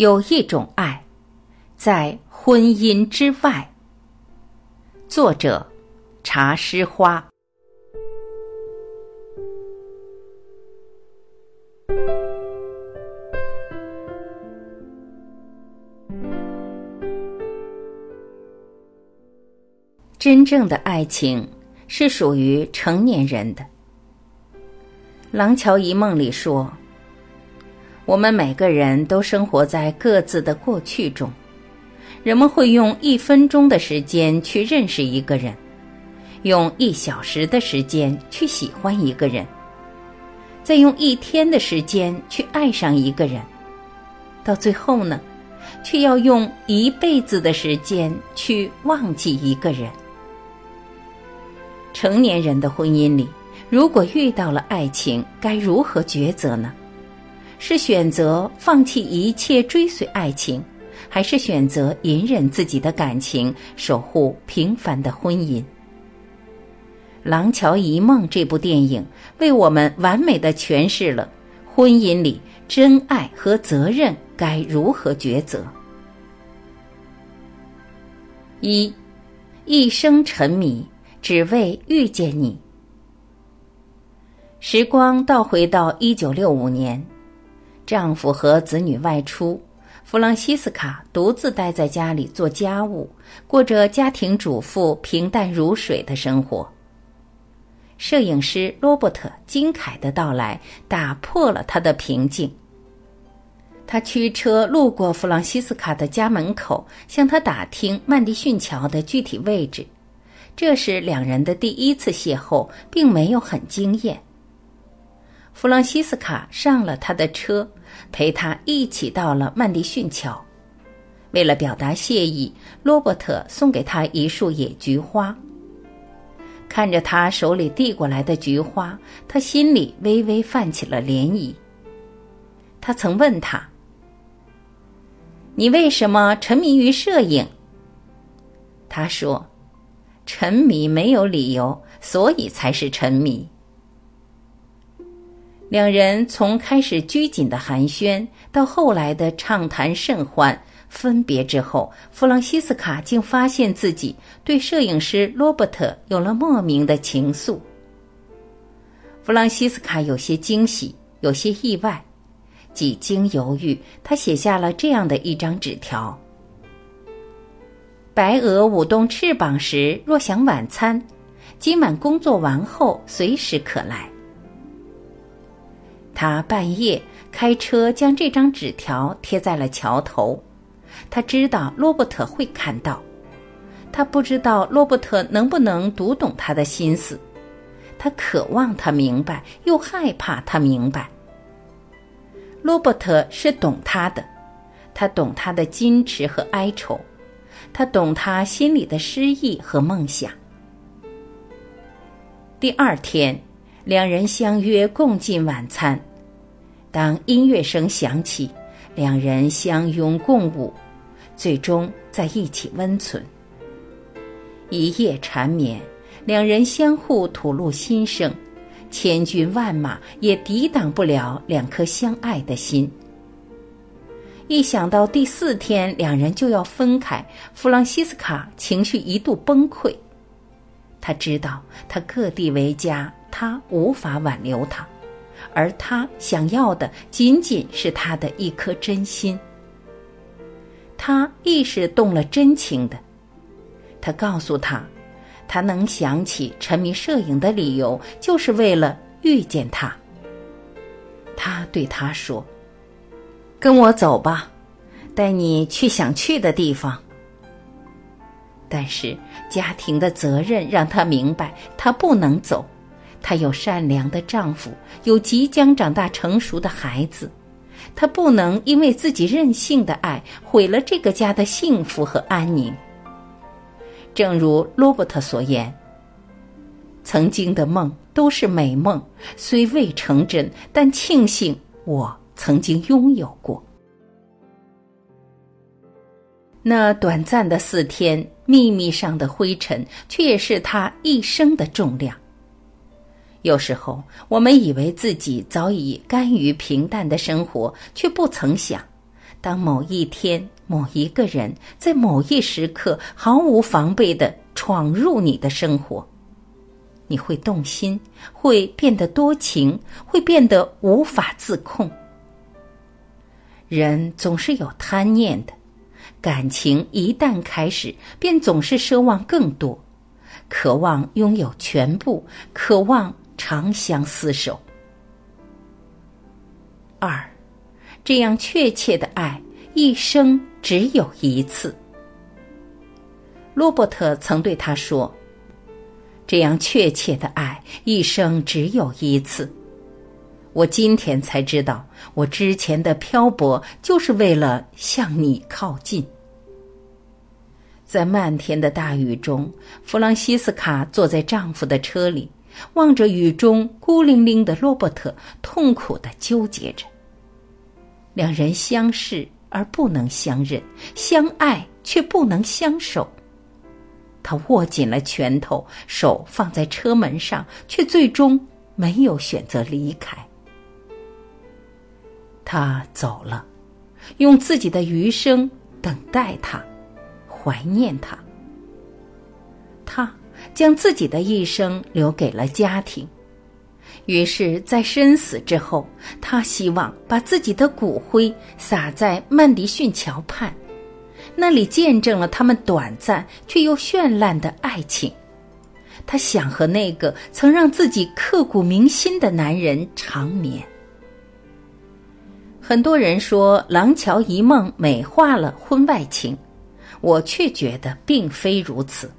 有一种爱，在婚姻之外。作者：茶诗花。真正的爱情是属于成年人的。《廊桥遗梦》里说。我们每个人都生活在各自的过去中，人们会用一分钟的时间去认识一个人，用一小时的时间去喜欢一个人，再用一天的时间去爱上一个人，到最后呢，却要用一辈子的时间去忘记一个人。成年人的婚姻里，如果遇到了爱情，该如何抉择呢？是选择放弃一切追随爱情，还是选择隐忍自己的感情，守护平凡的婚姻？《廊桥遗梦》这部电影为我们完美的诠释了婚姻里真爱和责任该如何抉择。一，一生沉迷，只为遇见你。时光倒回到一九六五年。丈夫和子女外出，弗朗西斯卡独自待在家里做家务，过着家庭主妇平淡如水的生活。摄影师罗伯特金凯的到来打破了他的平静。他驱车路过弗朗西斯卡的家门口，向他打听曼迪逊桥的具体位置。这是两人的第一次邂逅，并没有很惊艳。弗朗西斯卡上了他的车。陪他一起到了曼迪逊桥，为了表达谢意，罗伯特送给他一束野菊花。看着他手里递过来的菊花，他心里微微泛起了涟漪。他曾问他：“你为什么沉迷于摄影？”他说：“沉迷没有理由，所以才是沉迷。”两人从开始拘谨的寒暄，到后来的畅谈甚欢。分别之后，弗朗西斯卡竟发现自己对摄影师罗伯特有了莫名的情愫。弗朗西斯卡有些惊喜，有些意外，几经犹豫，他写下了这样的一张纸条：“白鹅舞动翅膀时，若想晚餐，今晚工作完后随时可来。”他半夜开车将这张纸条贴在了桥头，他知道罗伯特会看到，他不知道罗伯特能不能读懂他的心思，他渴望他明白，又害怕他明白。罗伯特是懂他的，他懂他的矜持和哀愁，他懂他心里的诗意和梦想。第二天，两人相约共进晚餐。当音乐声响起，两人相拥共舞，最终在一起温存。一夜缠绵，两人相互吐露心声，千军万马也抵挡不了两颗相爱的心。一想到第四天两人就要分开，弗朗西斯卡情绪一度崩溃。他知道他各地为家，他无法挽留他。而他想要的仅仅是他的一颗真心。他亦是动了真情的。他告诉他，他能想起沉迷摄影的理由，就是为了遇见他。他对他说：“跟我走吧，带你去想去的地方。”但是家庭的责任让他明白，他不能走。她有善良的丈夫，有即将长大成熟的孩子，她不能因为自己任性的爱毁了这个家的幸福和安宁。正如罗伯特所言：“曾经的梦都是美梦，虽未成真，但庆幸我曾经拥有过。”那短暂的四天，秘密上的灰尘，却也是他一生的重量。有时候，我们以为自己早已甘于平淡的生活，却不曾想，当某一天，某一个人在某一时刻毫无防备的闯入你的生活，你会动心，会变得多情，会变得无法自控。人总是有贪念的，感情一旦开始，便总是奢望更多，渴望拥有全部，渴望长相厮守。二。这样确切的爱，一生只有一次。罗伯特曾对他说：“这样确切的爱，一生只有一次。”我今天才知道，我之前的漂泊就是为了向你靠近。在漫天的大雨中，弗朗西斯卡坐在丈夫的车里，望着雨中孤零零的罗伯特，痛苦的纠结着。两人相视而不能相认，相爱却不能相守。他握紧了拳头，手放在车门上，却最终没有选择离开。他走了，用自己的余生等待他，怀念他。将自己的一生留给了家庭。于是，在生死之后，他希望把自己的骨灰撒在曼迪逊桥畔，那里见证了他们短暂却又绚烂的爱情。他想和那个曾让自己刻骨铭心的男人长眠。很多人说《廊桥遗梦》美化了婚外情，我却觉得并非如此。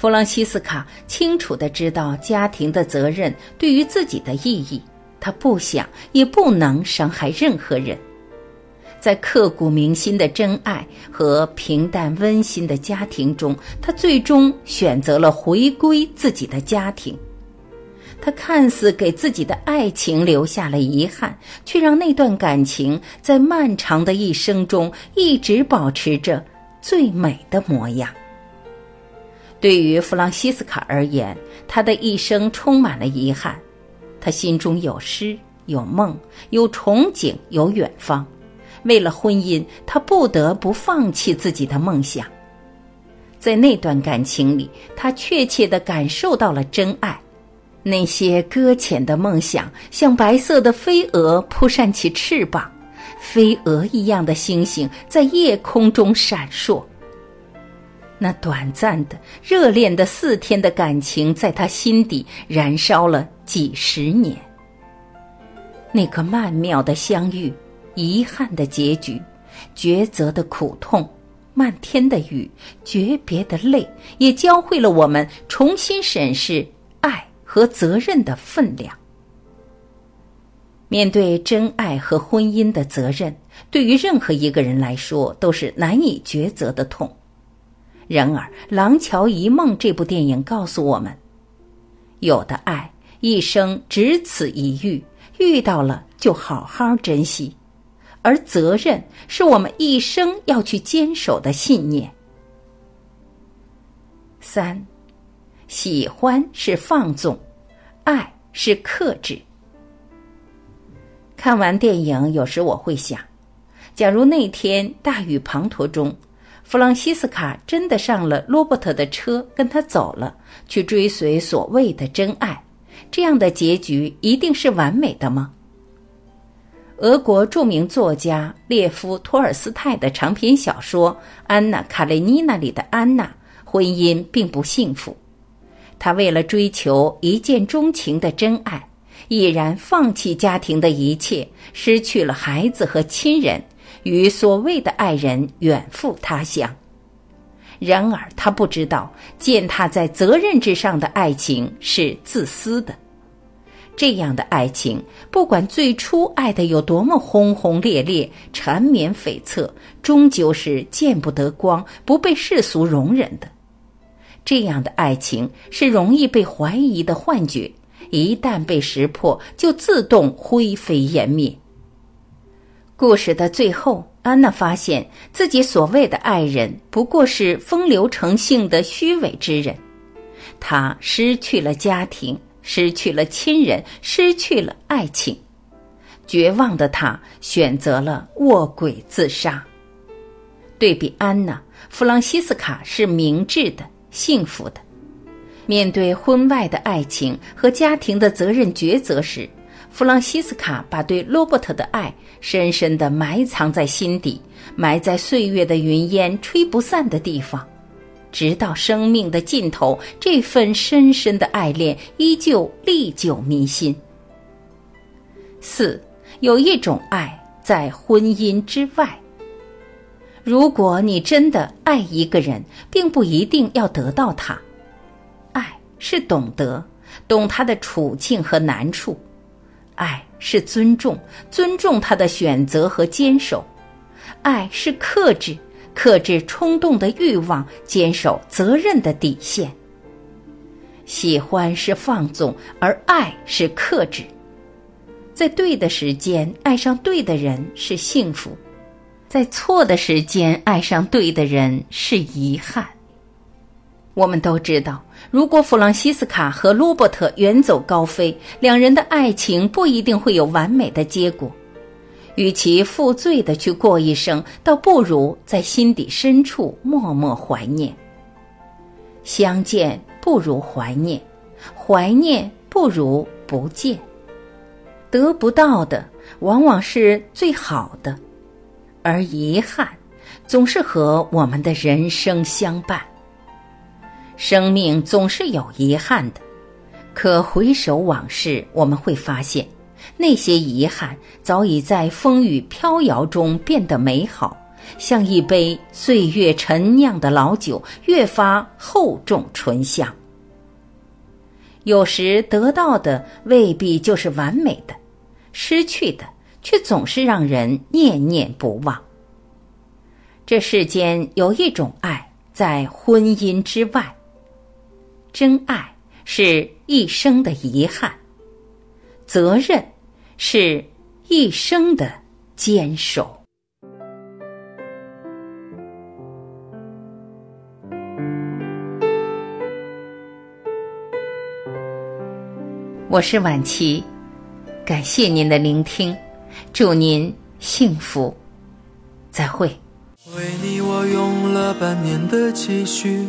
弗朗西斯卡清楚的知道家庭的责任对于自己的意义，他不想也不能伤害任何人。在刻骨铭心的真爱和平淡温馨的家庭中，他最终选择了回归自己的家庭。他看似给自己的爱情留下了遗憾，却让那段感情在漫长的一生中一直保持着最美的模样。对于弗朗西斯卡而言，他的一生充满了遗憾。他心中有诗，有梦，有憧憬，有远方。为了婚姻，他不得不放弃自己的梦想。在那段感情里，他确切的感受到了真爱。那些搁浅的梦想，像白色的飞蛾扑扇起翅膀，飞蛾一样的星星在夜空中闪烁。那短暂的、热恋的四天的感情，在他心底燃烧了几十年。那个曼妙的相遇，遗憾的结局，抉择的苦痛，漫天的雨，诀别的泪，也教会了我们重新审视爱和责任的分量。面对真爱和婚姻的责任，对于任何一个人来说，都是难以抉择的痛。然而，《廊桥遗梦》这部电影告诉我们，有的爱一生只此一遇，遇到了就好好珍惜；而责任是我们一生要去坚守的信念。三，喜欢是放纵，爱是克制。看完电影，有时我会想，假如那天大雨滂沱中。弗朗西斯卡真的上了罗伯特的车，跟他走了，去追随所谓的真爱。这样的结局一定是完美的吗？俄国著名作家列夫·托尔斯泰的长篇小说《安娜·卡列尼娜》里的安娜，婚姻并不幸福。她为了追求一见钟情的真爱，毅然放弃家庭的一切，失去了孩子和亲人。与所谓的爱人远赴他乡，然而他不知道，践踏在责任之上的爱情是自私的。这样的爱情，不管最初爱的有多么轰轰烈烈、缠绵悱恻，终究是见不得光、不被世俗容忍的。这样的爱情是容易被怀疑的幻觉，一旦被识破，就自动灰飞烟灭。故事的最后，安娜发现自己所谓的爱人不过是风流成性的虚伪之人。她失去了家庭，失去了亲人，失去了爱情，绝望的他选择了卧轨自杀。对比安娜，弗朗西斯卡是明智的、幸福的。面对婚外的爱情和家庭的责任抉择时，弗朗西斯卡把对罗伯特的爱深深地埋藏在心底，埋在岁月的云烟吹不散的地方。直到生命的尽头，这份深深的爱恋依旧历久弥新。四，有一种爱在婚姻之外。如果你真的爱一个人，并不一定要得到他。爱是懂得，懂他的处境和难处；爱是尊重，尊重他的选择和坚守；爱是克制。克制冲动的欲望，坚守责任的底线。喜欢是放纵，而爱是克制。在对的时间爱上对的人是幸福，在错的时间爱上对的人是遗憾。我们都知道，如果弗朗西斯卡和罗伯特远走高飞，两人的爱情不一定会有完美的结果。与其负罪的去过一生，倒不如在心底深处默默怀念。相见不如怀念，怀念不如不见。得不到的往往是最好的，而遗憾总是和我们的人生相伴。生命总是有遗憾的，可回首往事，我们会发现。那些遗憾早已在风雨飘摇中变得美好，像一杯岁月陈酿的老酒，越发厚重醇香。有时得到的未必就是完美的，失去的却总是让人念念不忘。这世间有一种爱在婚姻之外，真爱是一生的遗憾，责任。是一生的坚守。我是晚琪，感谢您的聆听，祝您幸福，再会。为你，我用了半年的积蓄，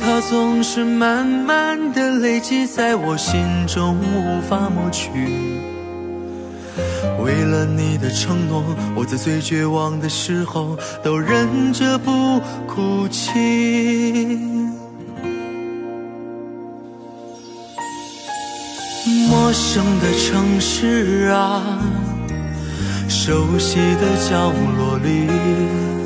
它总是慢慢的累积在我心中，无法抹去。为了你的承诺，我在最绝望的时候都忍着不哭泣。陌生的城市啊，熟悉的角落里。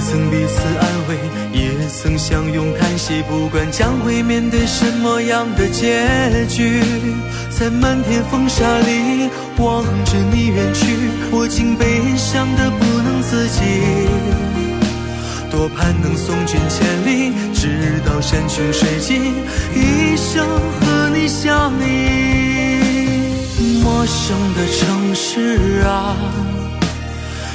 也曾彼此安慰，也曾相拥叹息，不管将会面对什么样的结局，在漫天风沙里望着你远去，我竟悲伤的不能自己。多盼能送君千里，直到山穷水尽，一生和你相依。陌生的城市啊。